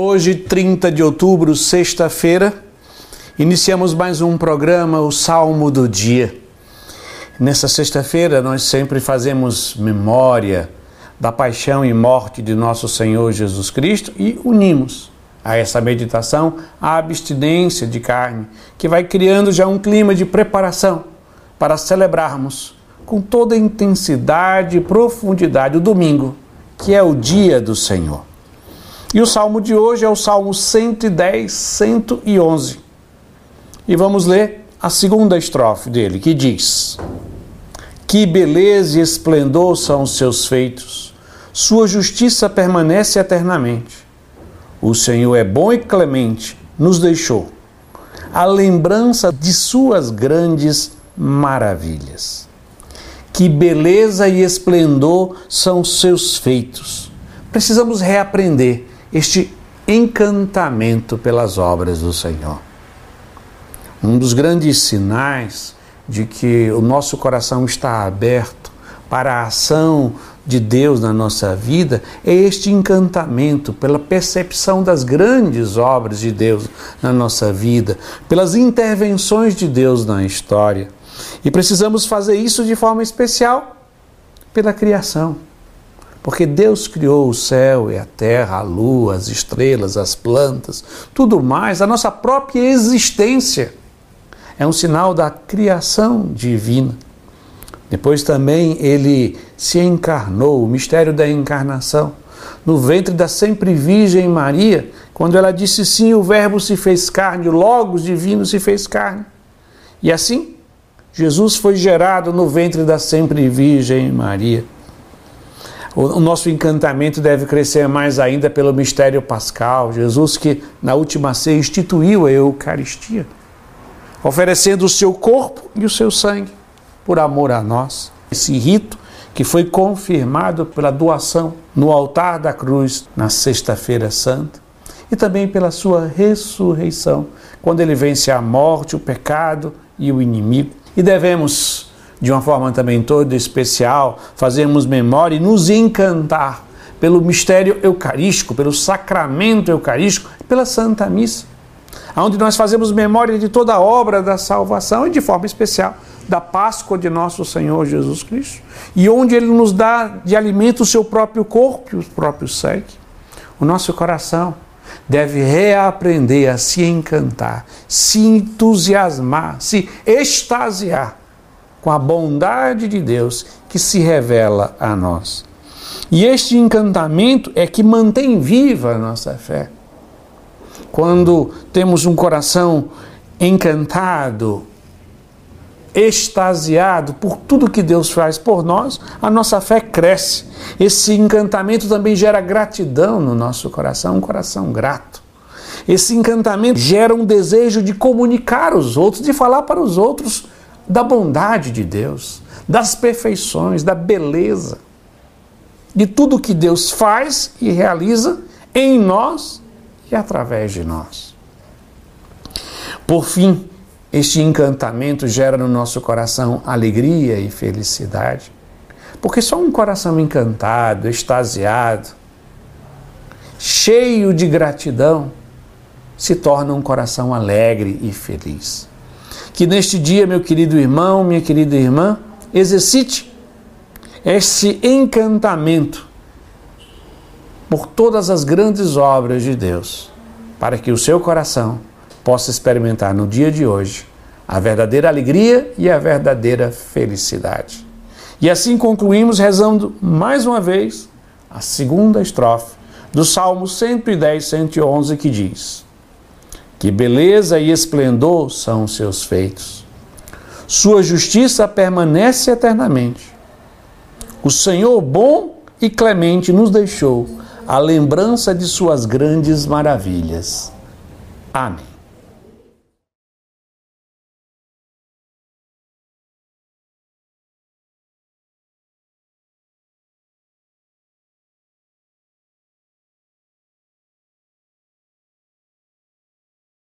Hoje, 30 de outubro, sexta-feira, iniciamos mais um programa, o Salmo do Dia. Nessa sexta-feira, nós sempre fazemos memória da paixão e morte de nosso Senhor Jesus Cristo e unimos a essa meditação a abstinência de carne, que vai criando já um clima de preparação para celebrarmos com toda intensidade e profundidade o domingo, que é o dia do Senhor. E o salmo de hoje é o salmo 110, 111. E vamos ler a segunda estrofe dele, que diz: Que beleza e esplendor são os seus feitos, sua justiça permanece eternamente. O Senhor é bom e clemente, nos deixou a lembrança de suas grandes maravilhas. Que beleza e esplendor são seus feitos. Precisamos reaprender este encantamento pelas obras do Senhor. Um dos grandes sinais de que o nosso coração está aberto para a ação de Deus na nossa vida é este encantamento pela percepção das grandes obras de Deus na nossa vida, pelas intervenções de Deus na história. E precisamos fazer isso de forma especial pela criação porque Deus criou o céu e a terra, a lua, as estrelas, as plantas, tudo mais, a nossa própria existência é um sinal da criação divina. Depois também ele se encarnou, o mistério da encarnação, no ventre da sempre Virgem Maria, quando ela disse sim, o Verbo se fez carne, o Logos divino se fez carne. E assim, Jesus foi gerado no ventre da sempre Virgem Maria. O nosso encantamento deve crescer mais ainda pelo mistério pascal. Jesus, que na última ceia instituiu a Eucaristia, oferecendo o seu corpo e o seu sangue por amor a nós. Esse rito que foi confirmado pela doação no altar da cruz na Sexta-feira Santa e também pela sua ressurreição, quando ele vence a morte, o pecado e o inimigo. E devemos de uma forma também toda especial, fazermos memória e nos encantar pelo mistério eucarístico, pelo sacramento eucarístico, pela Santa Missa, onde nós fazemos memória de toda a obra da salvação e de forma especial da Páscoa de nosso Senhor Jesus Cristo, e onde Ele nos dá de alimento o seu próprio corpo e o próprio sangue. O nosso coração deve reaprender a se encantar, se entusiasmar, se extasiar com a bondade de Deus que se revela a nós. E este encantamento é que mantém viva a nossa fé. Quando temos um coração encantado, extasiado por tudo que Deus faz por nós, a nossa fé cresce. Esse encantamento também gera gratidão no nosso coração, um coração grato. Esse encantamento gera um desejo de comunicar os outros, de falar para os outros da bondade de Deus, das perfeições, da beleza, de tudo que Deus faz e realiza em nós e através de nós. Por fim, este encantamento gera no nosso coração alegria e felicidade, porque só um coração encantado, extasiado, cheio de gratidão, se torna um coração alegre e feliz. Que neste dia, meu querido irmão, minha querida irmã, exercite esse encantamento por todas as grandes obras de Deus, para que o seu coração possa experimentar no dia de hoje a verdadeira alegria e a verdadeira felicidade. E assim concluímos rezando mais uma vez a segunda estrofe do Salmo 110, 111, que diz: que beleza e esplendor são os seus feitos. Sua justiça permanece eternamente. O Senhor bom e clemente nos deixou a lembrança de suas grandes maravilhas. Amém.